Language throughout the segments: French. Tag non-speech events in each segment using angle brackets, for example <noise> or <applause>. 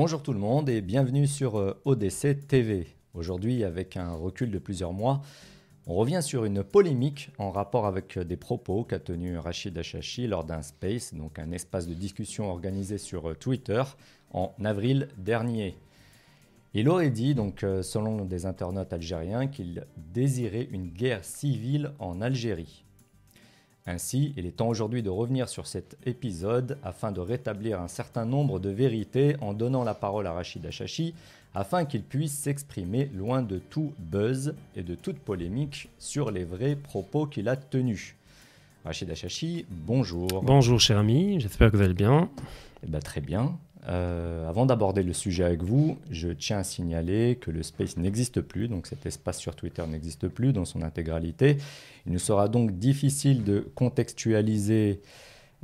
Bonjour tout le monde et bienvenue sur euh, ODC TV. Aujourd'hui, avec un recul de plusieurs mois, on revient sur une polémique en rapport avec euh, des propos qu'a tenu Rachid Achachi lors d'un space, donc un espace de discussion organisé sur euh, Twitter en avril dernier. Il aurait dit, donc, selon des internautes algériens, qu'il désirait une guerre civile en Algérie. Ainsi, il est temps aujourd'hui de revenir sur cet épisode afin de rétablir un certain nombre de vérités en donnant la parole à Rachid Achachi afin qu'il puisse s'exprimer loin de tout buzz et de toute polémique sur les vrais propos qu'il a tenus. Rachid Achachi, bonjour. Bonjour cher ami, j'espère que vous allez bien. Eh ben, très bien. Euh, avant d'aborder le sujet avec vous, je tiens à signaler que le space n'existe plus, donc cet espace sur Twitter n'existe plus dans son intégralité. Il nous sera donc difficile de contextualiser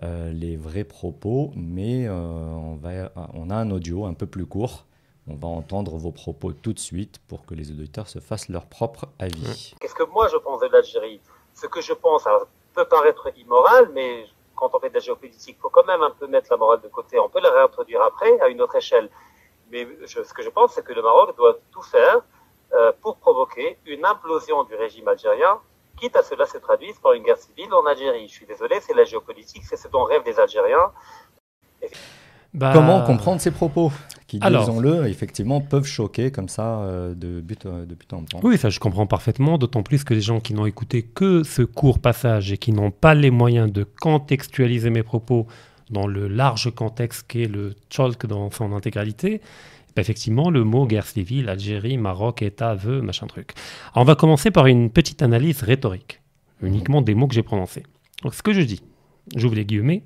euh, les vrais propos, mais euh, on, a un audio un peu plus court. On va entendre vos propos tout de suite pour que les auditeurs se fassent leur propre avis. Qu'est-ce que moi je pense de l'Algérie? Ce que je pense, ça peut paraître immoral, mais quand on fait de la géopolitique, il faut quand même un peu mettre la morale de côté. On peut la réintroduire après à une autre échelle. Mais ce que je pense, c'est que le Maroc doit tout faire euh, pour provoquer une implosion du régime algérien, quitte à cela se traduise par une guerre civile en Algérie. Je suis désolé, c'est la géopolitique, c'est ce dont rêvent les Algériens. Bah, Comment comprendre ces propos qui, disons-le, effectivement, peuvent choquer comme ça euh, de, but, euh, de but en temps Oui, ça je comprends parfaitement, d'autant plus que les gens qui n'ont écouté que ce court passage et qui n'ont pas les moyens de contextualiser mes propos dans le large contexte qu'est le tcholk dans son intégralité, bah, effectivement, le mot guerre civile, Algérie, Maroc, État, veut, machin truc. on va commencer par une petite analyse rhétorique, uniquement des mots que j'ai prononcés. Donc, ce que je dis, j'ouvre les guillemets,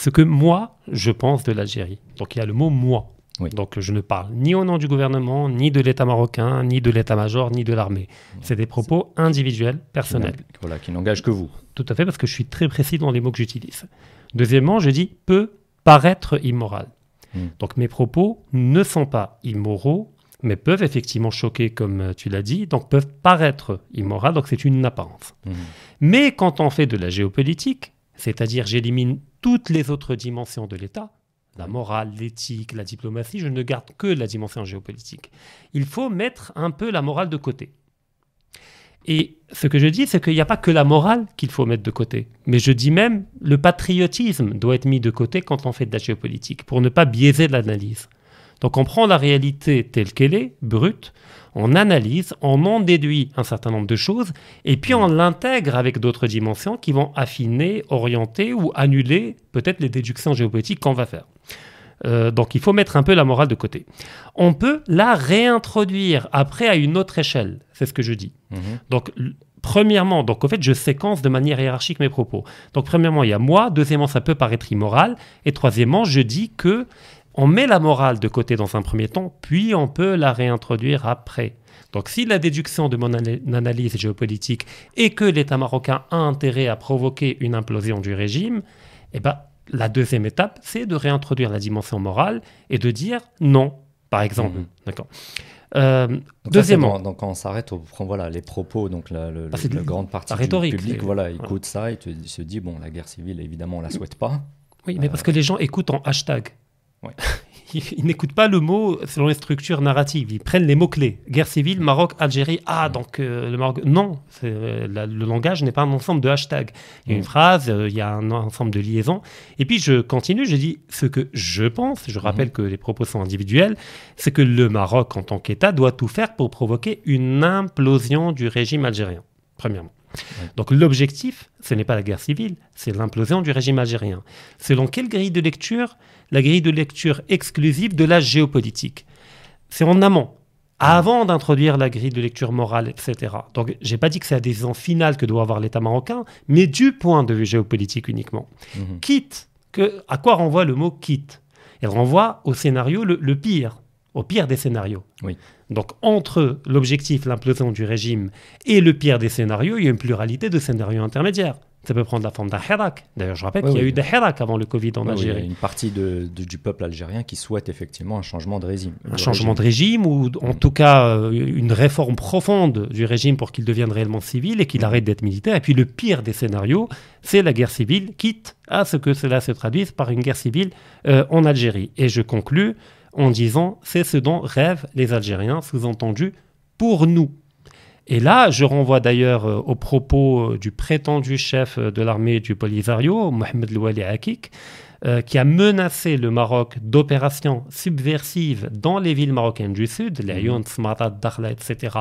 ce que moi, je pense de l'Algérie. Donc il y a le mot moi. Donc je ne parle ni au nom du gouvernement, ni de l'État marocain, ni de l'État-major, ni de l'armée. C'est des propos individuels, personnels. Voilà, qui n'engagent que vous. Tout à fait, parce que je suis très précis dans les mots que j'utilise. Deuxièmement, je dis peut paraître immoral. Hmm. Donc mes propos ne sont pas immoraux, mais peuvent effectivement choquer, comme tu l'as dit, donc peuvent paraître immoraux, donc c'est une apparence. Hmm. Mais quand on fait de la géopolitique, c'est-à-dire j'élimine toutes les autres dimensions de l'État, la morale, l'éthique, la diplomatie, je ne garde que la dimension géopolitique. Il faut mettre un peu la morale de côté. Et ce que je dis, c'est qu'il n'y a pas que la morale qu'il faut mettre de côté, mais je dis même le patriotisme doit être mis de côté quand on fait de la géopolitique, pour ne pas biaiser l'analyse. Donc on prend la réalité telle qu'elle est, brute, on analyse, on en déduit un certain nombre de choses, et puis on l'intègre avec d'autres dimensions qui vont affiner, orienter ou annuler peut-être les déductions géopolitiques qu'on va faire. Euh, donc il faut mettre un peu la morale de côté. On peut la réintroduire après à une autre échelle, c'est ce que je dis. Mhm. Donc premièrement, donc en fait je séquence de manière hiérarchique mes propos. Donc premièrement il y a moi, deuxièmement ça peut paraître immoral, et troisièmement je dis que on met la morale de côté dans un premier temps, puis on peut la réintroduire après. Donc si la déduction de mon analyse géopolitique est que l'État marocain a intérêt à provoquer une implosion du régime, eh ben, la deuxième étape, c'est de réintroduire la dimension morale et de dire non, par exemple. Mhm. D'accord. Euh, deuxièmement, donc quand on s'arrête, on voilà les propos, donc la, le, ah, grande partie du public, voilà, écoute ça et se dit bon, la guerre civile, évidemment, on la souhaite pas. Oui, mais parce que les gens écoutent en hashtag. <laughs> ils, n'écoutent pas le mot selon les structures narratives. Ils prennent les mots-clés. Guerre civile, Maroc, Algérie. Ah, donc euh, le Maroc. Non, euh, le langage n'est pas un ensemble de hashtags. Il y a une mm. phrase, euh, il y a un ensemble de liaisons. Et puis je continue, je dis ce que je pense. Je rappelle mm-hmm. que les propos sont individuels. C'est que le Maroc, en tant qu'État, doit tout faire pour provoquer une implosion du régime algérien, premièrement. Donc l'objectif, ce n'est pas la guerre civile, c'est l'implosion du régime algérien. Selon quelle grille de lecture? La grille de lecture exclusive de la géopolitique. C'est en amont, avant d'introduire la grille de lecture morale, etc. Donc j'ai pas dit que c'est la décision finale que doit avoir l'État marocain, mais du point de vue géopolitique uniquement. Mhm. Quitte, que, à quoi renvoie le mot quitte? Il renvoie au scénario le pire, au pire des scénarios. Oui. Donc entre l'objectif, l'implosion du régime, et le pire des scénarios, il y a une pluralité de scénarios intermédiaires. Ça peut prendre la forme d'un hirak. D'ailleurs, je rappelle qu'il y a eu des hirak avant le Covid en Algérie. il y a une partie du peuple algérien qui souhaite effectivement un changement de régime. Un changement de régime, ou en tout cas euh, une réforme profonde du régime pour qu'il devienne réellement civil et qu'il arrête d'être militaire. Et puis le pire des scénarios, c'est la guerre civile, quitte à ce que cela se traduise par une guerre civile euh, en Algérie. Et je conclus en disant c'est ce dont rêvent les Algériens, sous-entendu pour nous. Et là, je renvoie d'ailleurs euh, aux propos euh, du prétendu chef euh, de l'armée du Polisario, Mohamed Louali Akik, qui a menacé le Maroc d'opérations subversives dans les villes marocaines du Sud, les Ayoun, Smata, Dakhla, etc.,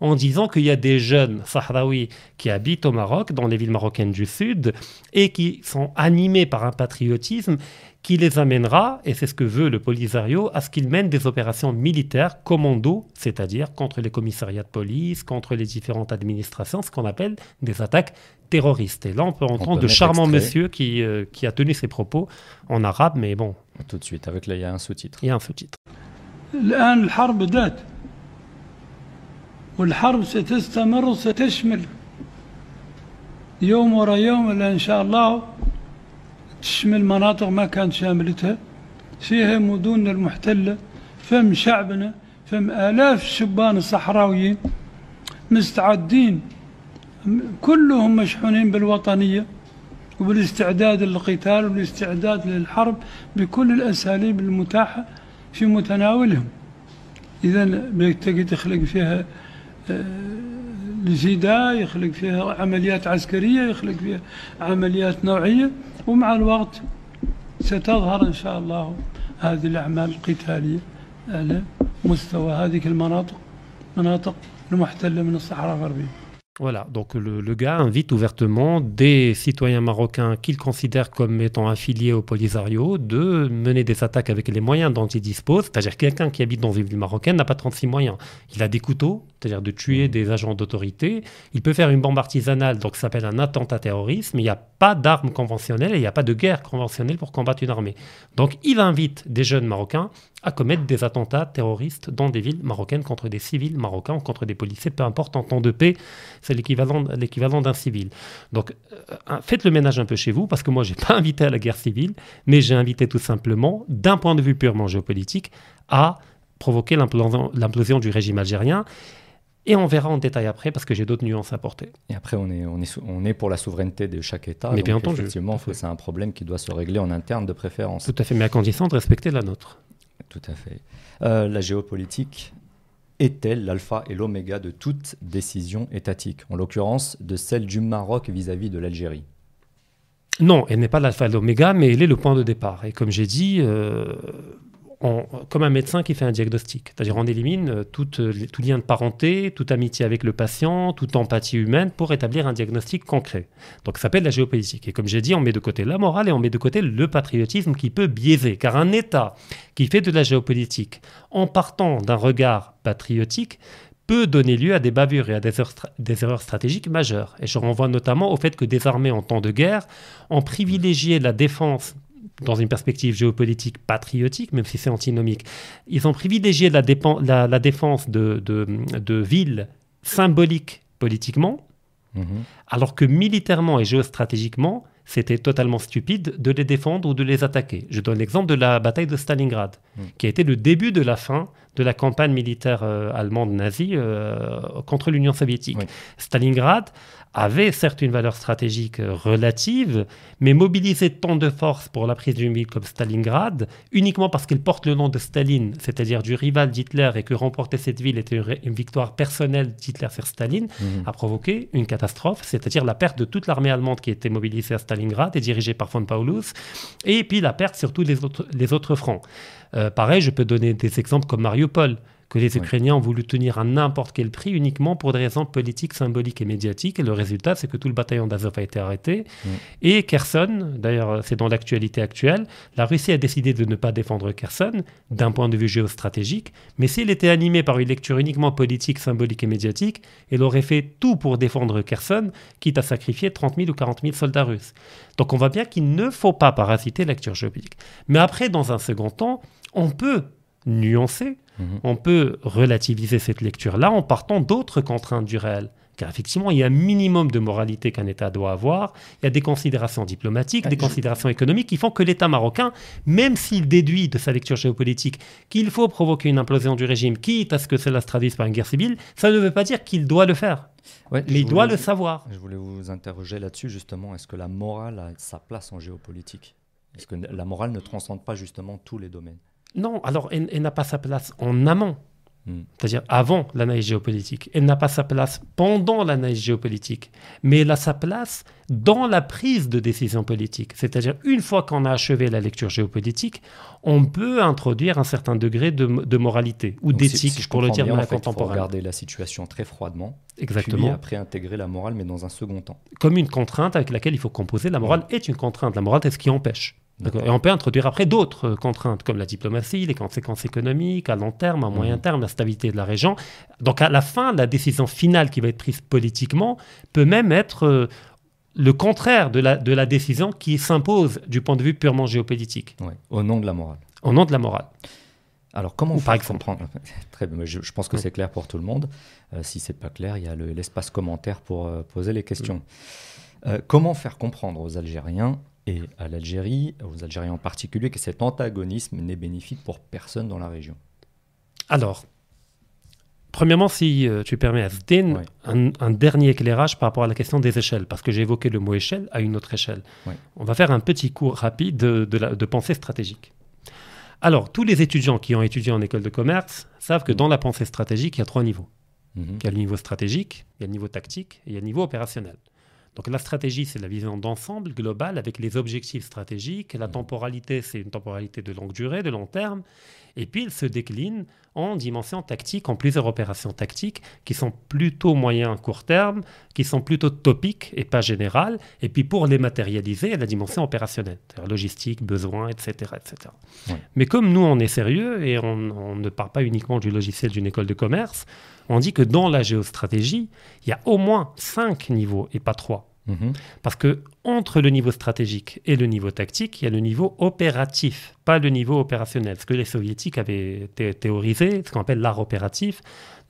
en disant qu'il y a des jeunes sahraouis qui habitent au Maroc, dans les villes marocaines du Sud, et qui sont animés par un patriotisme qui les amènera, et c'est ce que veut le Polisario, à ce qu'ils mènent des opérations militaires commando, c'est-à-dire contre les commissariats de police, contre les différentes administrations, ce qu'on appelle des attaques terroristes. Et là, on peut entendre de charmants monsieur qui, euh, qui a tenu ses propos en arabe, mais bon. Tout de suite, avec là, il y a un sous-titre. Il y a un sous-titre. تشمل مناطق ما كانت شاملتها. فيها مدننا المحتلة فم شعبنا فم آلاف الشبان الصحراويين مستعدين كلهم مشحونين بالوطنية وبالاستعداد للقتال والاستعداد للحرب بكل الأساليب المتاحة في متناولهم. إذا تخلق فيها الجداء آه، يخلق فيها عمليات عسكرية يخلق فيها عمليات نوعية ومع الوقت ستظهر إن شاء الله هذه الأعمال القتالية على مستوى هذه المناطق مناطق المحتلة من الصحراء الغربية. Voilà, donc le, le, gars invite ouvertement des citoyens marocains qu'il considère comme étant affiliés au Polisario de mener des attaques avec les moyens dont il dispose. C'est-à-dire quelqu'un qui habite dans une ville marocaine n'a pas 36 moyens. Il a des couteaux, c'est-à-dire de tuer mmh. des agents d'autorité. Il peut faire une bombe artisanale, donc ça s'appelle un attentat terroriste, mais il n'y a pas d'armes conventionnelles et il n'y a pas de guerre conventionnelle pour combattre une armée. Donc il invite des jeunes marocains à commettre des attentats terroristes dans des villes marocaines contre des civils marocains ou contre des policiers, peu importe, en temps de paix, c'est l'équivalent, l'équivalent d'un civil. Donc euh, faites le ménage un peu chez vous, parce que moi, je n'ai pas <laughs> invité à la guerre civile, mais j'ai invité tout simplement, d'un point de vue purement géopolitique, à provoquer l'implosion du régime algérien. Et on verra en détail après parce que j'ai d'autres nuances à apporter. Et après, on est, on est, on est pour la souveraineté de chaque État. Mais bien entendu. Effectivement, c'est un problème qui doit se régler en interne de préférence. Tout à fait, mais à condition de respecter la nôtre. Tout à fait. Euh, la géopolitique est-elle l'alpha et l'oméga de toute décision étatique, en l'occurrence de celle du Maroc vis-à-vis de l'Algérie? Non, elle n'est pas l'alpha et l'oméga, mais elle est le point de départ. Et comme j'ai dit, euh, comme un médecin qui fait un diagnostic. C'est-à-dire on élimine euh, tout, euh, tout, lien de parenté, toute amitié avec le patient, toute empathie humaine pour établir un diagnostic concret. Donc ça s'appelle la géopolitique. Et comme j'ai dit, on met de côté la morale et on met de côté le patriotisme qui peut biaiser. Car un État qui fait de la géopolitique en partant d'un regard patriotique peut donner lieu à des bavures et à des erreurs, des erreurs, stratégiques majeures. Et je renvoie notamment au fait que des armées en temps de guerre ont privilégié la défense dans une perspective géopolitique patriotique, même si c'est antinomique, ils ont privilégié la, la, défense de, de, villes symboliques politiquement, mhm. alors que militairement et géostratégiquement, c'était totalement stupide de les défendre ou de les attaquer. Je donne l'exemple de la bataille de Stalingrad, mhm. qui a été le début de la fin de la campagne militaire euh, allemande nazie euh, contre l'Union soviétique. Stalingrad avait certes une valeur stratégique euh, relative, mais mobiliser tant de forces pour la prise d'une ville comme Stalingrad, uniquement parce qu'elle porte le nom de Staline, c'est-à-dire du rival d'Hitler, et que remporter cette ville était une, victoire personnelle d'Hitler sur Staline, mhm. a provoqué une catastrophe, c'est-à-dire la perte de toute l'armée allemande qui était mobilisée à Stalingrad et dirigée par von Paulus, et puis la perte sur tous les autres, les autres fronts. Euh, pareil, je peux donner des exemples comme Mariupol que les Ukrainiens ont voulu tenir à n'importe quel prix uniquement pour des raisons politiques, symboliques et médiatiques. Et le résultat, c'est que tout le bataillon d'Azov a été arrêté. Et Kherson, d'ailleurs, c'est dans l'actualité actuelle, la Russie a décidé de ne pas défendre Kherson d'un point de vue géostratégique. Mais s'il était animé par une lecture uniquement politique, symbolique et médiatique, il aurait fait tout pour défendre Kherson, quitte à sacrifier 30 000 ou 40 000 soldats russes. Donc on voit bien qu'il ne faut pas parasiter la lecture géopolitique. Mais après, dans un second temps, on peut nuancer Mhm. On peut relativiser cette lecture-là en partant d'autres contraintes du réel. Car effectivement, il y a un minimum de moralité qu'un État doit avoir. Il y a des considérations diplomatiques, des considérations économiques qui font que l'État marocain, même s'il déduit de sa lecture géopolitique qu'il faut provoquer une implosion du régime, quitte à ce que cela se traduise par une guerre civile, ça ne veut pas dire qu'il doit le faire. mais il doit le savoir. Je voulais vous interroger là-dessus justement. Est-ce que la morale a sa place en géopolitique? Est-ce que la morale ne transcende pas justement tous les domaines? Non, alors elle, elle n'a pas sa place en amont. Hmm. C'est-à-dire avant l'analyse géopolitique. Elle n'a pas sa place pendant l'analyse géopolitique, mais elle a sa place dans la prise de décision politique. C'est-à-dire une fois qu'on a achevé la lecture géopolitique, on peut introduire un certain degré de, de moralité ou si- d'éthique si je pour le dire bien, de la fait, il faut contemporaine. regarder la situation très froidement, puis Exactement. après intégrer la morale, mais dans un second temps. Comme une contrainte avec laquelle il faut composer. La morale est une contrainte. La morale est ce qui empêche. Et on peut introduire après d'autres euh, contraintes, comme la diplomatie, les conséquences économiques, à long terme, à moyen Mhm. terme, la stabilité de la région. Donc à la fin, la décision finale qui va être prise politiquement peut même être euh, le contraire de la, de la décision qui s'impose du point de vue purement géopolitique, Ouais, au nom de la morale. au nom de la morale. Alors, comment Ou par exemple. comprendre <laughs> Très bien, je, je pense que c'est clair pour tout le monde. Euh, si c'est pas clair, il y a le- l'espace commentaire pour euh, poser les questions. Euh, comment faire comprendre aux Algériens et à l'Algérie, aux Algériens en particulier, que cet antagonisme n'est bénéfique pour personne dans la région? Alors, premièrement, si euh, tu permets, Asdin, Ouais. un, un dernier éclairage par rapport à la question des échelles, parce que j'ai évoqué le mot échelle à une autre échelle. Ouais. On va faire un petit cours rapide de, de la- de pensée stratégique. Alors, tous les étudiants qui ont étudié en école de commerce savent que dans la pensée stratégique, il y a trois niveaux. Mhm. Il y a le niveau stratégique, il y a le niveau tactique et il y a le niveau opérationnel. Donc la stratégie, c'est la vision d'ensemble globale avec les objectifs stratégiques. La temporalité, c'est une temporalité de longue durée, de long terme. Et puis, il se décline en dimension tactique, en plusieurs opérations tactiques qui sont plutôt moyen court terme, qui sont plutôt topiques et pas générales. Et puis, pour les matérialiser, il y a la dimension opérationnelle, c'est-à-dire logistique, besoin, etc. etc. Ouais. Mais comme nous, on est sérieux et on, on ne part pas uniquement du logiciel d'une école de commerce, on dit que dans la géostratégie, il y a au moins cinq niveaux et pas trois. Mhm. Parce que entre le niveau stratégique et le niveau tactique, il y a le niveau opératif, pas le niveau opérationnel. Ce que les soviétiques avaient thé- théorisé, ce qu'on appelle l'art opératif,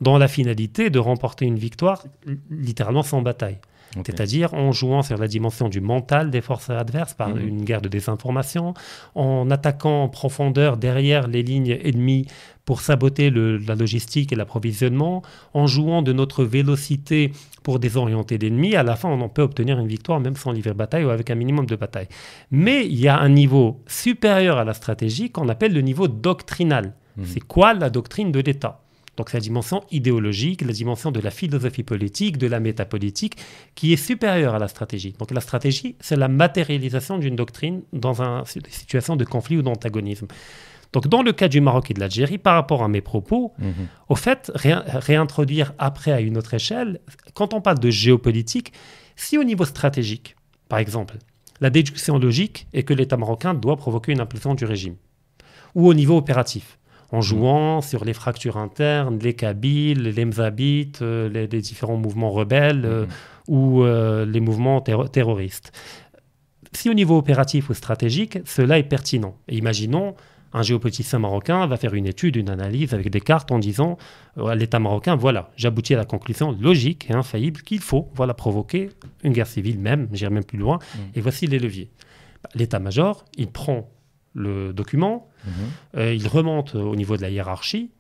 dans la finalité de remporter une victoire li- littéralement sans bataille. C'est-à-dire en jouant sur la dimension du mental des forces adverses par Mhm. une guerre de désinformation, en attaquant en profondeur derrière les lignes ennemies pour saboter le- la logistique et l'approvisionnement, en jouant de notre vélocité pour désorienter l'ennemi. À la fin, on en peut obtenir une victoire même sans livrer bataille ou avec un minimum de bataille. Mais il y a un niveau supérieur à la stratégie qu'on appelle le niveau doctrinal. Mhm. C'est quoi la doctrine de l'État? Donc c'est la dimension idéologique, la dimension de la philosophie politique, de la métapolitique, qui est supérieure à la stratégie. Donc la stratégie, c'est la matérialisation d'une doctrine dans un- une situation de conflit ou d'antagonisme. Donc dans le cas du Maroc et de l'Algérie, par rapport à mes propos, Mhm. au fait, réin- réintroduire après à une autre échelle, quand on parle de géopolitique, si au niveau stratégique, par exemple, la déduction logique est que l'État marocain doit provoquer une implosion du régime, ou au niveau opératif, en jouant sur les fractures internes, les Kabyles, les Mzabites, euh, les, les différents mouvements rebelles euh, Mhm. ou euh, les mouvements terro- terroristes. Si au niveau opératif ou stratégique, cela est pertinent. Et imaginons, un géopoliticien marocain va faire une étude, une analyse avec des cartes en disant euh, à l'État marocain, voilà, j'aboutis à la conclusion logique et infaillible qu'il faut voilà, provoquer une guerre civile même, j'irai même plus loin, et voici les leviers. Bah, L'état-major, il prend le document, Mhm. euh, il remonte au niveau de la hiérarchie.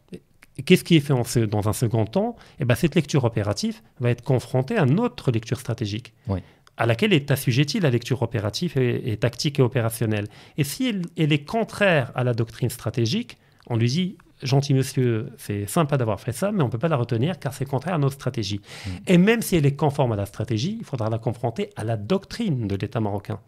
Qu'est-ce qui est fait en ce- dans un second temps? Eh ben, Cette lecture opérative va être confrontée à une autre lecture stratégique, Oui. à laquelle est assujettie la lecture opérative et, et tactique et opérationnelle. Et si elle, elle est contraire à la doctrine stratégique, on lui dit Gentil monsieur, c'est sympa d'avoir fait ça, mais on ne peut pas la retenir car c'est contraire à notre stratégie. Mm. Et même si elle est conforme à la stratégie, il faudra la confronter à la doctrine de l'État marocain.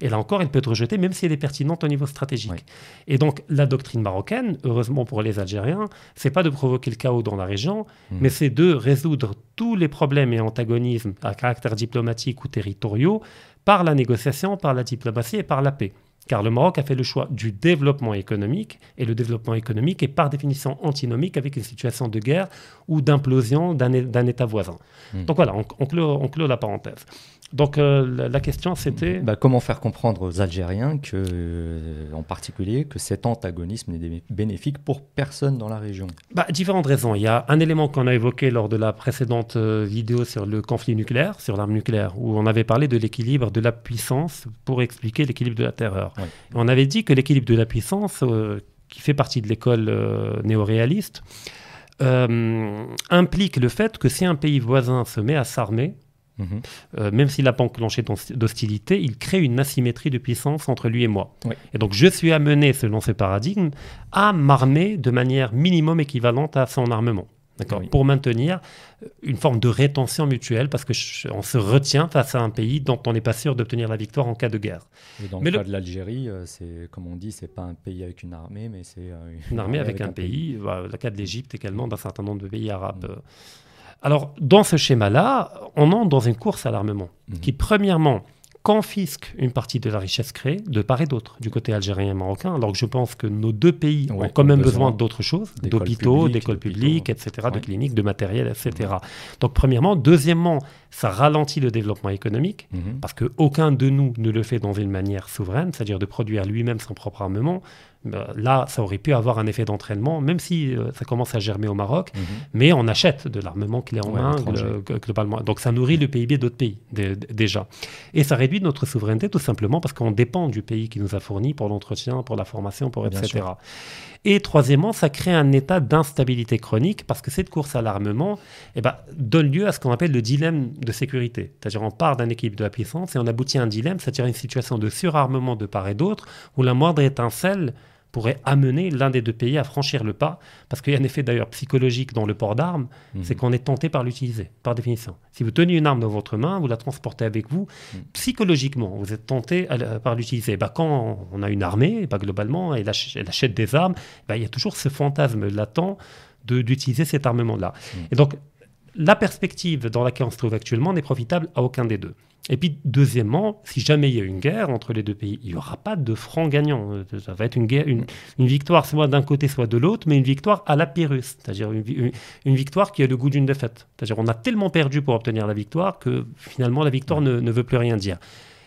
Et là encore, elle peut être rejetée, même si elle est pertinente au niveau stratégique. Oui. Et donc, la doctrine marocaine, heureusement pour les Algériens, c'est pas de provoquer le chaos dans la région, Mhm. mais c'est de résoudre tous les problèmes et antagonismes à caractère diplomatique ou territoriaux par la négociation, par la diplomatie et par la paix. Car le Maroc a fait le choix du développement économique, et le développement économique est par définition antinomique avec une situation de guerre ou d'implosion d'un État voisin. Mhm. Donc voilà, on, on clôt, on clôt la parenthèse. Donc euh, la, question c'était... Bah, comment faire comprendre aux Algériens, que, euh, en particulier, que cet antagonisme n'est bénéfique pour personne dans la région? Bah, différentes raisons. Il y a un élément qu'on a évoqué lors de la précédente euh, vidéo sur le conflit nucléaire, sur l'arme nucléaire, où on avait parlé de l'équilibre de la puissance pour expliquer l'équilibre de la terreur. On avait dit que l'équilibre de la puissance, qui fait partie de l'école néo-réaliste, implique le fait que si un pays voisin se met à s'armer, Euh, même s'il n'a pas enclenché d'hostilité, il crée une asymétrie de puissance entre lui et moi. Et donc je suis amené, selon ce paradigme, à m'armer de manière minimum équivalente à son armement. Pour maintenir euh, une forme de rétention mutuelle, parce qu'on se retient face à un pays dont on n'est pas sûr d'obtenir la victoire en cas de guerre. Et dans le cas de l'Algérie, euh, c'est comme on dit, c'est pas un pays avec une armée, mais c'est une, armée avec, un, pays. le cas de l'Égypte également, d'un certain nombre de pays arabes. Mm. Alors, dans ce schéma-là, on entre dans une course à l'armement mhm. qui, premièrement, confisque une partie de la richesse créée de part et d'autre, du côté algérien et marocain, alors que je pense que nos deux pays ont quand même besoin, d'autres choses, d'hôpitaux, d'écoles publiques, etc., de cliniques, de matériel, etc. Donc, premièrement. Deuxièmement, ça ralentit le développement économique, mhm. parce qu'aucun de nous ne le fait dans une manière souveraine, c'est-à-dire de produire lui-même son propre armement. Bah, là, ça aurait pu avoir un effet d'entraînement, même si euh, ça commence à germer au Maroc, mhm. mais on achète de l'armement clé en main globalement. Donc ça nourrit le PIB d'autres pays déjà. Et ça réduit notre souveraineté tout simplement parce qu'on dépend du pays qui nous a fourni pour l'entretien, pour la formation, pour etc. Et troisièmement, ça crée un état d'instabilité chronique parce que cette course à l'armement eh ben, donne lieu à ce qu'on appelle le dilemme de sécurité. C'est-à-dire on part d'un équilibre de la puissance et on aboutit à un dilemme, c'est-à-dire une situation de surarmement de part et d'autre où la moindre étincelle pourrait amener l'un des deux pays à franchir le pas, parce qu'il y a un effet d'ailleurs psychologique dans le port d'armes, mhm. c'est qu'on est tenté par l'utiliser, par définition. Si vous tenez une arme dans votre main, vous la transportez avec vous, mhm. psychologiquement, vous êtes tenté par l'utiliser. Bah, quand on a une armée, bah, globalement, elle, achète des armes, bah, il y a toujours ce fantasme latent d'utiliser cet armement-là. Mhm. Et donc, la perspective dans laquelle on se trouve actuellement n'est profitable à aucun des deux. Et puis, deuxièmement, si jamais il y a une guerre entre les deux pays, il n'y aura pas de franc gagnant. Ça va être une, guerre, une, victoire soit d'un côté, soit de l'autre, mais une victoire à la Pyrrhus, c'est-à-dire une, une, victoire qui a le goût d'une défaite. C'est-à-dire on a tellement perdu pour obtenir la victoire que finalement la victoire ne, ne veut plus rien dire.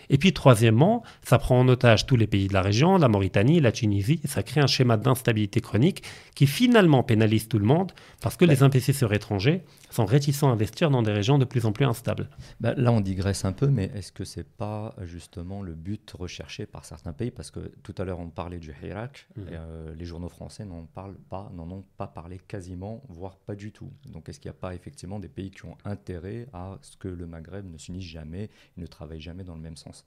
Et puis troisièmement, ça prend en otage tous les pays de la région, la Mauritanie, la Tunisie, et ça crée un schéma d'instabilité chronique qui finalement pénalise tout le monde parce que les investisseurs étrangers sont réticents à investir dans des régions de plus en plus instables. Bah, là, on digresse un peu, mais est-ce que c'est pas justement le but recherché par certains pays? Parce que tout à l'heure, on parlait du Hirak, mhm. euh, les journaux français n'en parlent pas, n'en ont pas parlé quasiment, voire pas du tout. Donc, est-ce qu'il n'y a pas effectivement des pays qui ont intérêt à ce que le Maghreb ne s'unisse jamais et ne travaille jamais dans le même sens?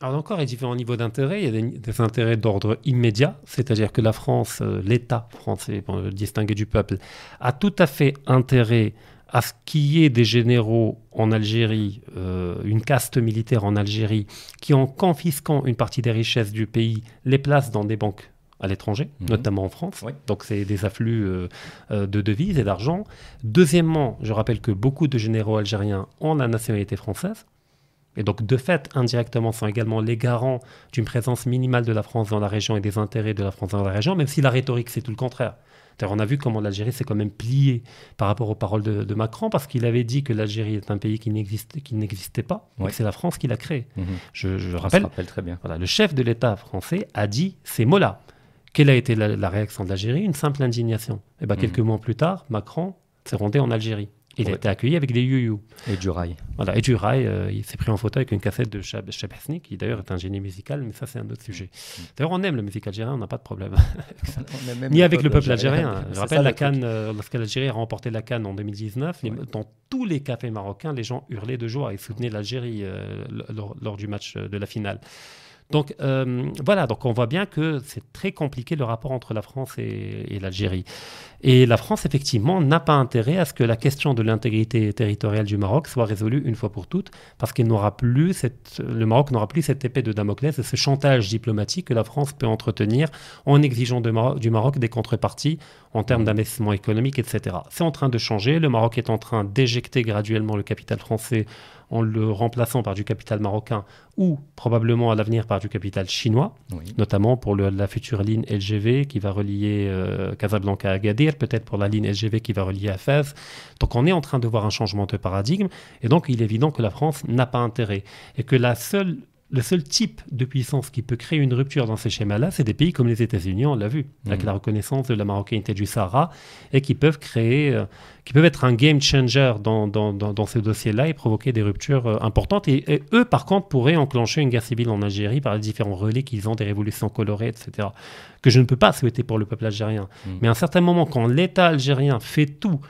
Alors encore, il y a différents niveaux d'intérêt. Il y a des, intérêts d'ordre immédiat, c'est-à-dire que la France, euh, l'État français, pour le distinguer du peuple, a tout à fait intérêt à ce qu'il y ait des généraux en Algérie, euh, une caste militaire en Algérie, qui en confisquant une partie des richesses du pays, les placent dans des banques à l'étranger, mhm. notamment en France. Donc c'est des afflux euh, de devises et d'argent. Deuxièmement, je rappelle que beaucoup de généraux algériens ont la nationalité française et donc de fait, indirectement, sont également les garants d'une présence minimale de la France dans la région et des intérêts de la France dans la région, même si la rhétorique, c'est tout le contraire. On a vu comment l'Algérie s'est quand même pliée par rapport aux paroles de, Macron, parce qu'il avait dit que l'Algérie est un pays qui n'existait pas, et c'est la France qui l'a créé. Mhm. Je, rappelle, très bien. Voilà, le chef de l'État français a dit ces mots-là. Quelle a été la, réaction de l'Algérie? Une simple indignation. Et ben, mhm. Quelques mois plus tard, Macron s'est rendu en Algérie. Il a été accueilli avec des you Et du rail. Voilà, et du rail. Euh, il s'est pris en photo avec une cassette de Chabesny, qui d'ailleurs est un génie musical, mais ça, c'est un autre sujet. Mm. D'ailleurs, on aime le musique algérien, on n'a pas de problème. <laughs> <laughs> Ni avec le peuple algérien. Je rappelle la Cannes, euh, lorsque l'Algérie a remporté la Cannes en 2019, dans tous les cafés marocains, les gens hurlaient de joie et soutenaient l'Algérie euh, lors, du match de la finale. Donc voilà, donc on voit bien que c'est très compliqué le rapport entre la France et l'Algérie. Et la France, effectivement, n'a pas intérêt à ce que la question de l'intégrité territoriale du Maroc soit résolue une fois pour toutes, parce qu'il n'aura plus cette, le Maroc n'aura plus cette épée de Damoclès ce chantage diplomatique que la France peut entretenir en exigeant du Maroc des contreparties en termes mmh. d'investissement économique, etc. C'est en train de changer. Le Maroc est en train d'éjecter graduellement le capital français en le remplaçant par du capital marocain ou probablement à l'avenir par du capital chinois, notamment pour la future ligne LGV qui va relier euh, Casablanca à Agadir, peut-être pour la ligne LGV qui va relier à Fès. Donc on est en train de voir un changement de paradigme et donc il est évident que la France n'a pas intérêt et que la seule le seul type de puissance qui peut créer une rupture dans ces schémas-là, c'est des pays comme les États-Unis, on l'a vu, avec mmh. la reconnaissance de la marocainité du Sahara, et qui peuvent créer, euh, qui peuvent être un game changer dans, dans, dans, ces dossiers-là et provoquer des ruptures euh, importantes. Et, eux, par contre, pourraient enclencher une guerre civile en Algérie par les différents relais qu'ils ont, des révolutions colorées, etc., que je ne peux pas souhaiter pour le peuple algérien. Mmh. Mais à un certain moment, quand l'État algérien fait tout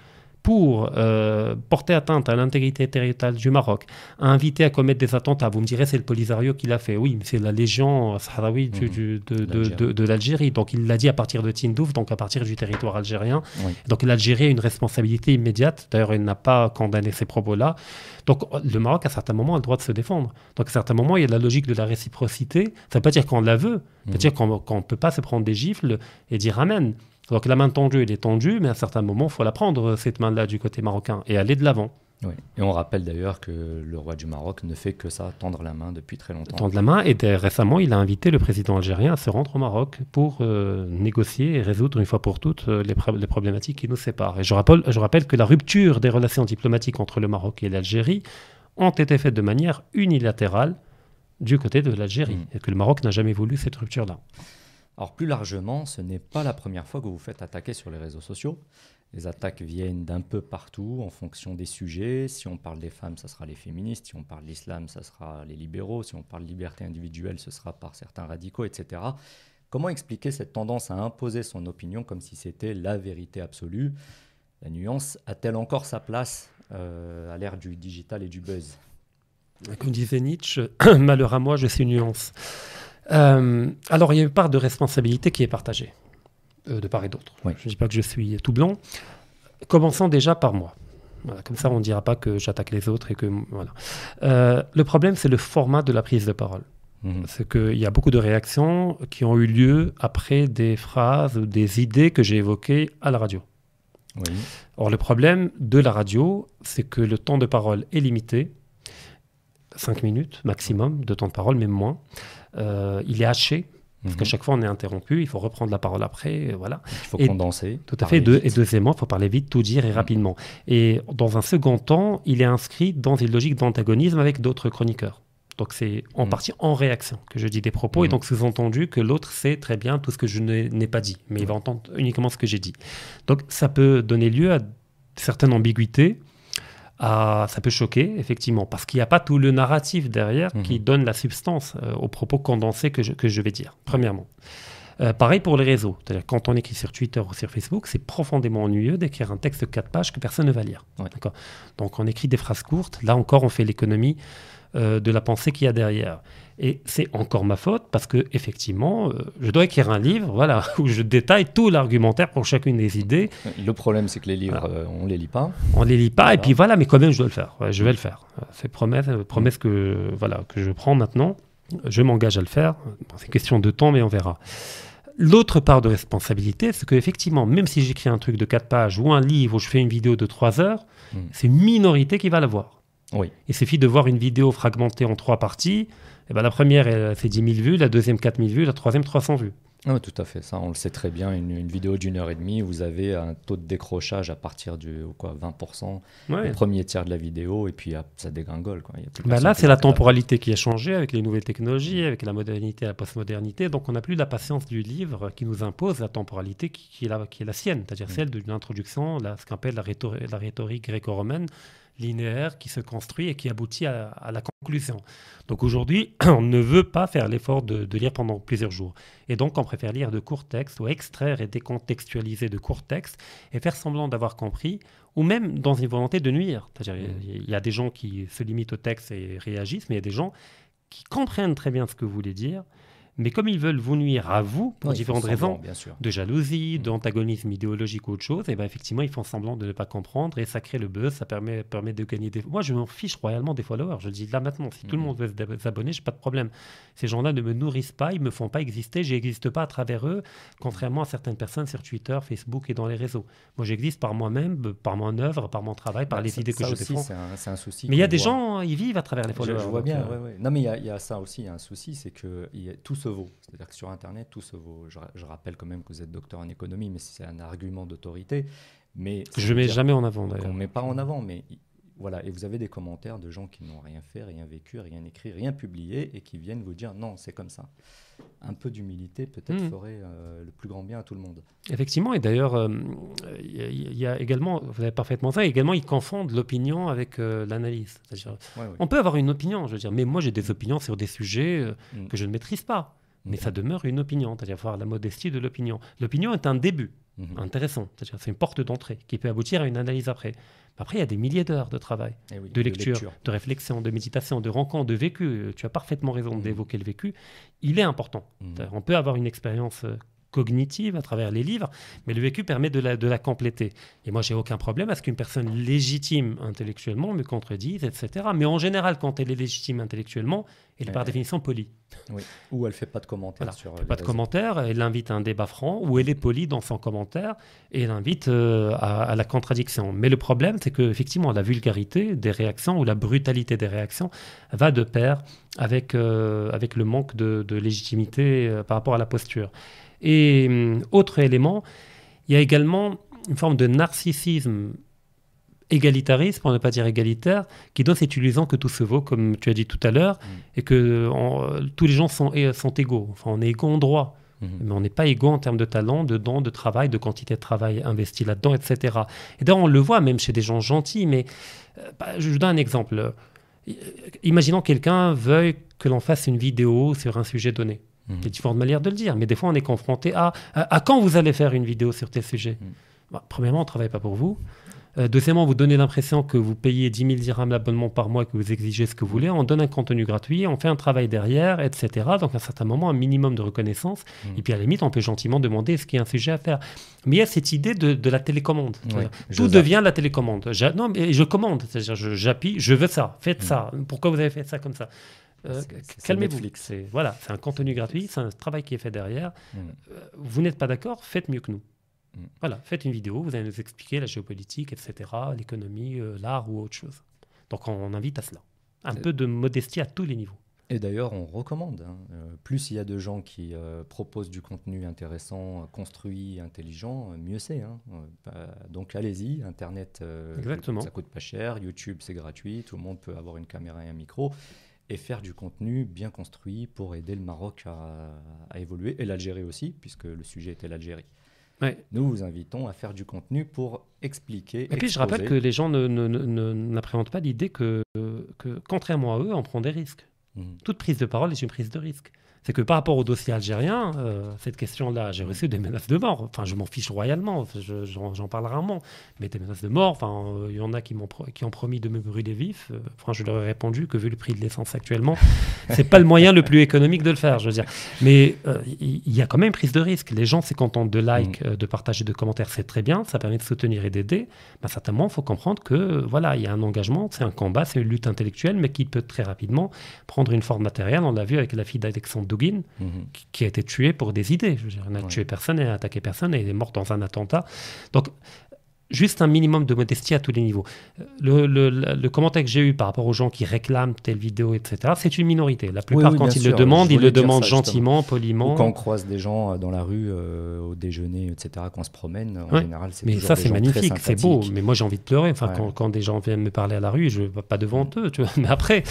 pour euh, porter atteinte à l'intégrité territoriale du Maroc, a invité à commettre des attentats, vous me direz c'est le Polisario qui l'a fait. Oui, mais c'est la légion sahraoui mhm. de, l'Algérie. Donc il l'a dit à partir de Tindouf, donc à partir du territoire algérien. Donc l'Algérie a une responsabilité immédiate. D'ailleurs, il n'a pas condamné ces propos-là. Donc le Maroc, à certains moments, a le droit de se défendre. Donc à certains moments, il y a la logique de la réciprocité. Ça ne veut pas dire qu'on la veut. Ça veut mhm. dire qu'on ne peut pas se prendre des gifles et dire Amen. Donc la main tendue, elle est tendue, mais à un certain moment, il faut la prendre, cette main-là, du côté marocain, et aller de l'avant. Oui. Et on rappelle d'ailleurs que le roi du Maroc ne fait que ça, tendre la main depuis très longtemps. Tendre la main, et récemment, il a invité le président algérien à se rendre au Maroc pour euh, négocier et résoudre une fois pour toutes euh, les, les, problématiques qui nous séparent. Et je rappelle, je rappelle que la rupture des relations diplomatiques entre le Maroc et l'Algérie ont été faites de manière unilatérale du côté de l'Algérie, mm. et que le Maroc n'a jamais voulu cette rupture-là. Alors plus largement, ce n'est pas la première fois que vous vous faites attaquer sur les réseaux sociaux. Les attaques viennent d'un peu partout en fonction des sujets. Si on parle des femmes, ça sera les féministes. Si on parle de l'islam, ça sera les libéraux. Si on parle de liberté individuelle, ce sera par certains radicaux, etc. Comment expliquer cette tendance à imposer son opinion comme si c'était la vérité absolue? La nuance a-t-elle encore sa place euh, à l'ère du digital et du buzz? Comme disait Nietzsche, <clears throat> malheur à moi, je suis nuance. Euh, alors, il y a une part de responsabilité qui est partagée, euh, de part et d'autre. Je ne dis pas que je suis tout blanc. Commençons déjà par moi. comme ça, on ne dira pas que j'attaque les autres et que voilà. Euh, le problème, c'est le format de la prise de parole. Mhm. C'est qu'il y a beaucoup de réactions qui ont eu lieu après des phrases ou des idées que j'ai évoquées à la radio. Or, le problème de la radio, c'est que le temps de parole est limité, 5 minutes maximum de temps de parole, même moins. Euh, il est haché. Parce qu'à mhm. chaque fois, on est interrompu, il faut reprendre la parole après, voilà. Il faut condenser. Tout à fait. et deuxièmement, il faut parler vite, tout dire et mhm. rapidement. Et dans un second temps, il est inscrit dans une logique d'antagonisme avec d'autres chroniqueurs. Donc c'est en mhm. partie en réaction que je dis des propos, et donc sous-entendu que l'autre sait très bien tout ce que je n'ai pas dit, mais il va entendre uniquement ce que j'ai dit. Donc ça peut donner lieu à certaines ambiguïtés, ah, ça peut choquer, effectivement, parce qu'il n'y a pas tout le narratif derrière qui mhm. donne la substance euh, aux propos condensés que je, que je vais dire, premièrement. Euh, pareil pour les réseaux. C'est-à-dire, quand on écrit sur Twitter ou sur Facebook, c'est profondément ennuyeux d'écrire un texte de 4 pages que personne ne va lire. Donc, on écrit des phrases courtes. Là encore, on fait l'économie euh, de la pensée qu'il y a derrière. Et c'est encore ma faute parce que effectivement, euh, je dois écrire un livre, voilà, <laughs> où je détaille tout l'argumentaire pour chacune des idées. Le problème, c'est que les livres, euh, on les lit pas. On les lit pas, et puis voilà, mais quand même, je dois le faire. je vais le faire. C'est promesse, promesse que voilà que je prends maintenant. Je m'engage à le faire. c'est question de temps, mais on verra. L'autre part de responsabilité, c'est qu'effectivement, même si j'écris un truc de 4 pages ou un livre où je fais une vidéo de 3 heures, hmm. c'est une minorité qui va la voir. Oui. Il suffit de voir une vidéo fragmentée en trois parties. Et ben la première, elle fait 10 000 vues, la deuxième, 4 000 vues, la troisième, 300 vues. Ah, tout à fait, ça on le sait très bien. Une, vidéo d'une heure et demie, vous avez un taux de décrochage à partir du quoi, 20%, le premier tiers de la vidéo, et puis ça dégringole. Quoi. Bah là, c'est la temporalité qui a changé avec les nouvelles technologies, avec la modernité, la postmodernité. Donc on n'a plus la patience du livre qui nous impose la temporalité qui, est, la, qui est la sienne, c'est-à-dire mm. celle d'une introduction, ce qu'on appelle la, rhétorique, la rhétorique gréco-romaine linéaire qui se construit et qui aboutit à, la conclusion. Donc aujourd'hui, <clears throat> on ne veut pas faire l'effort de, lire pendant plusieurs jours. Et donc on préfère lire de courts textes ou extraire et décontextualiser de courts textes et faire semblant d'avoir compris ou même dans une volonté de nuire. C'est-à-dire il y a des gens qui se limitent au texte et réagissent, mais il y a des gens qui comprennent très bien ce que vous voulez dire, mais comme ils veulent vous nuire à vous, pour différentes raisons, de jalousie, mm. d'antagonisme idéologique ou autre chose, et eh ben effectivement, ils font semblant de ne pas comprendre et ça crée le buzz, ça permet, permet de gagner des... Moi, je m'en fiche royalement des followers. Je dis là maintenant, si tout le monde veut s'abonner, j'ai pas de problème. Ces gens-là ne me nourrissent pas, ils me font pas exister, j'existe pas à travers eux, contrairement à certaines personnes sur Twitter, Facebook et dans les réseaux. Moi, j'existe par moi-même, par mon œuvre, par mon travail, par bah, les idées que je défends. C'est un, souci. Mais il y a des gens, ils vivent à travers les followers. Je, vois bien, euh, Non, mais il y, a ça aussi, il y a un souci, c'est que y a, tout se vaut. C'est-à-dire que sur Internet, tout se vaut. Je, rappelle quand même que vous êtes docteur en économie, mais c'est un argument d'autorité. Mais je ne mets jamais en avant d'ailleurs. On ne met pas en avant, mais voilà. Et vous avez des commentaires de gens qui n'ont rien fait, rien vécu, rien écrit, rien publié et qui viennent vous dire non, c'est comme ça. Un peu d'humilité peut-être hmm. ferait euh, le plus grand bien à tout le monde. Effectivement, et d'ailleurs, il euh, y, a également, vous avez parfaitement ça, également ils confondent l'opinion avec euh, l'analyse. On peut avoir une opinion, je veux dire, mais moi j'ai des opinions sur des sujets hmm. que je ne maîtrise pas mais ça demeure une opinion, c'est-à-dire avoir la modestie de l'opinion. L'opinion est un début. Mhm. Intéressant. C'est une porte d'entrée qui peut aboutir à une analyse après. Après, il y a des milliers d'heures de travail, eh de, lecture, de, réflexion, de méditation, de rencontre, de vécu. Tu as parfaitement raison mhm. d'évoquer le vécu. Il est important. Mhm. On peut avoir une expérience euh, cognitive à travers les livres, mais le vécu permet de la, de la compléter. Et moi, j'ai aucun problème à ce qu'une personne légitime intellectuellement me contredise, etc. Mais en général, quand elle est légitime intellectuellement, elle est par définition polie. Oui. Ou elle fait pas de commentaires sur. Fait pas de commentaires, elle invite à un débat franc, ou elle est polie dans son commentaire, et elle invite euh, à, la contradiction. Mais le problème, c'est que effectivement, la vulgarité des réactions ou la brutalité des réactions va de pair avec, euh, avec le manque de, de légitimité euh, par rapport à la posture. Et hum, autre élément, il y a également une forme de narcissisme égalitariste, pour ne pas dire égalitaire, qui donne cette illusion que tout se vaut, comme tu as dit tout à l'heure, mm. et que tous les gens sont, sont égaux. Enfin, on est égaux en droit. Mm-hmm. Mais on n'est pas égaux en termes de talent, de dons, de travail, de quantité de travail investi là-dedans, etc. Et d'ailleurs, on le voit même chez des gens gentils, mais euh, bah, je vous donne un exemple. Imaginons quelqu'un veuille que l'on fasse une vidéo sur un sujet donné. Il y a différentes manières de le dire, mais des fois on est confronté à, à, quand vous allez faire une vidéo sur tel sujet. Mm. Bah, premièrement, on ne travaille pas pour vous. Euh, deuxièmement, vous donnez l'impression que vous payez 10 000 dirhams l'abonnement par mois, que vous exigez ce que vous voulez. On donne un contenu gratuit, on fait un travail derrière, etc. Donc, à un certain moment, un minimum de reconnaissance. Mm. Et puis, à la limite, on peut gentiment demander est-ce qu'il y a un sujet à faire. Mais il y a cette idée de, la télécommande. Tout devient la télécommande. non, mais je commande. C'est-à-dire, j'appuie, je, veux ça, faites mm. ça. Pourquoi vous avez fait ça comme ça? Euh, calmez-vous. C'est voilà, c'est un contenu gratuit, c'est un travail qui est fait derrière. Mm. Euh, vous n'êtes pas d'accord, faites mieux que nous. Mm. Voilà, faites une vidéo, vous allez nous expliquer la géopolitique, etc., l'économie, euh, l'art ou autre chose. Donc on, invite à cela. Un peu de modestie à tous les niveaux. Et d'ailleurs, on recommande. Hein. plus il y a de gens qui proposent du contenu intéressant, construit, intelligent, mieux c'est. Hein. Bah, donc allez-y, Internet, Exactement. ça coûte pas cher, YouTube c'est gratuit, tout le monde peut avoir une caméra et un micro et faire du contenu bien construit pour aider le Maroc à, évoluer, et l'Algérie aussi, puisque le sujet était l'Algérie. Nous vous invitons à faire du contenu pour expliquer. Et puis je rappelle que les gens n'appréhendent pas l'idée que, que, contrairement à eux, on prend des risques. Mmh. Toute prise de parole est une prise de risque c'est que par rapport au dossier algérien, euh, cette question-là, j'ai reçu des menaces de mort. Enfin, je m'en fiche royalement, j'en parle rarement. Mais des menaces de mort, enfin, il y en a qui m'ont qui ont promis de me brûler vif. Euh, enfin, je leur ai répondu que vu le prix de l'essence actuellement, <laughs> c'est pas le moyen le plus économique de le faire, je veux dire. Mais euh, il y, a quand même prise de risque. Les gens se contentent de likes, mm. de partager, de commentaires, c'est très bien, ça permet de soutenir et d'aider. Mais certainement, il faut comprendre que voilà, il y a un engagement, c'est un combat, c'est une lutte intellectuelle, mais qui peut très rapidement prendre une forme matérielle. On l'a vu avec la fille d'Alexandre Mhm. qui, a été tué pour des idées. Je veux dire, n'a tué personne, elle n'a attaqué personne, et elle est morte dans un attentat. Donc, juste un minimum de modestie à tous les niveaux. Le, le, commentaire que j'ai eu par rapport aux gens qui réclament telle vidéo, etc., c'est une minorité. La plupart, quand ils le demandent, ils le demandent gentiment, poliment. Ou quand on croise des gens euh, dans la rue, euh, au déjeuner, etc., quand on se promène, en général, c'est Mais ça, c'est magnifique, c'est beau. Mais moi, j'ai envie de pleurer. Enfin, quand, quand, des gens viennent me parler à la rue, je ne vais pas devant eux. Tu vois. <laughs> Mais après,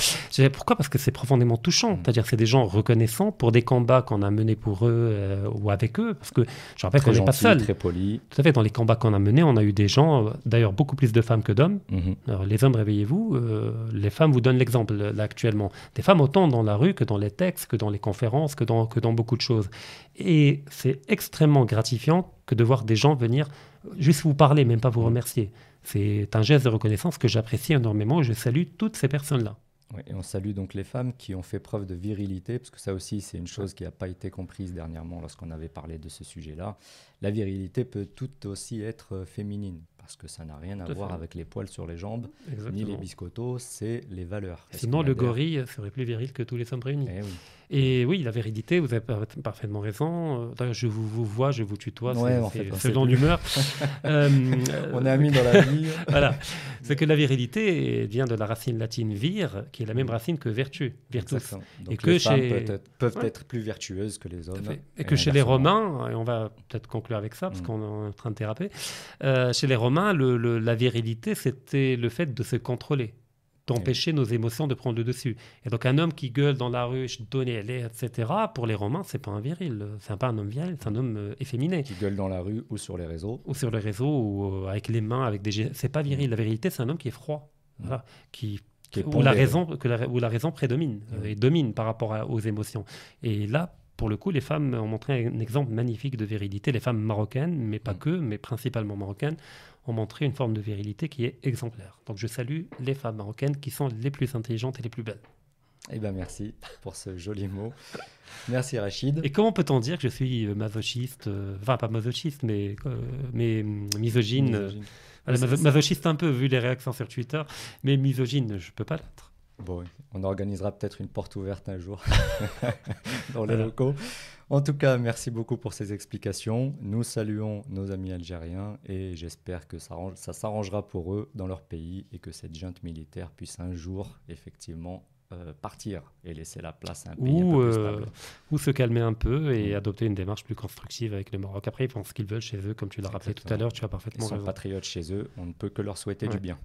pourquoi? Parce que c'est profondément touchant. Mm. C'est-à-dire c'est des gens reconnaissants pour des combats qu'on a menés pour eux euh, ou avec eux. Parce que je rappelle qu'on n'est pas seul. Très poli. Tout à fait. Dans les combats qu'on a menés, on a eu des gens, d'ailleurs beaucoup plus de femmes que d'hommes. Mhm. Les hommes, réveillez-vous, euh, les femmes vous donnent l'exemple là actuellement. Des femmes autant dans la rue que dans les textes, que dans les conférences, que dans, que dans beaucoup de choses. Et c'est extrêmement gratifiant que de voir des gens venir juste vous parler, même pas vous remercier. C'est un geste de reconnaissance que j'apprécie énormément et je salue toutes ces personnes-là. Et on salue donc les femmes qui ont fait preuve de virilité, parce que ça aussi c'est une chose qui n'a pas été comprise dernièrement lorsqu'on avait parlé de ce sujet-là. La virilité peut tout aussi être féminine parce que ça n'a rien à voir avec les poils sur les jambes, ni les biscottos, c'est les valeurs. Sinon, le gorille serait plus viril que tous les hommes réunis. Eh Et oui, la véridité, vous avez parfaitement raison. Je vous, vous vois, je vous tutoie, c'est selon l'humeur. <laughs> Euh, on est amis dans la <laughs> vie. voilà. C'est que la virilité vient de la racine latine vir, qui est la même racine que vertu, virtus. Donc et que les chez... peuvent être plus vertueuses que les hommes. Et, que chez les Romains, et on va peut-être conclure avec ça, parce mm. qu'on est en train de déraper, euh, chez les Romains, la virilité, c'était le fait de se contrôler, d'empêcher nos émotions de prendre le dessus. Et donc un homme qui gueule dans la rue, je donne etc., pour les Romains, c'est pas un viril, c'est pas un homme viril, c'est un homme euh, efféminé. Qui gueule dans la rue ou sur les réseaux. Ou sur les réseaux, ou euh, avec les mains, avec des... C'est pas viril, la virilité, c'est un homme qui est froid, qui où la, raison, que la, où la raison prédomine euh, et domine par rapport aux émotions. Et là, pour le coup, les femmes ont montré un exemple magnifique de virilité. Les femmes marocaines, mais pas Mm. que, mais principalement marocaines, ont montré une forme de virilité qui est exemplaire. Donc je salue les femmes marocaines qui sont les plus intelligentes et les plus belles. Eh ben merci pour ce joli mot. Merci Rachid. Et comment peut-on dire que je suis euh, masochiste, euh, enfin pas masochiste, mais, euh, mais misogyne, euh, Misogyne. masochiste un peu vu les réactions sur Twitter, mais misogyne, je peux pas l'être. Bon, on organisera peut-être une porte ouverte un jour <laughs> dans les locaux. En tout cas, merci beaucoup pour ces explications. Nous saluons nos amis algériens et j'espère que ça, arrange- ça s'arrangera pour eux dans leur pays et que cette junte militaire puisse un jour effectivement euh, partir et laisser la place à un pays un Ou, peu plus euh, stable. ou se calmer un peu et Mm. adopter une démarche plus constructive avec le Maroc. Après, ils font ce qu'ils veulent chez eux, comme tu l'as rappelé tout à l'heure, tu as Ils parfaitement sont raison. patriotes chez eux, on ne peut que leur souhaiter Ouais. du bien.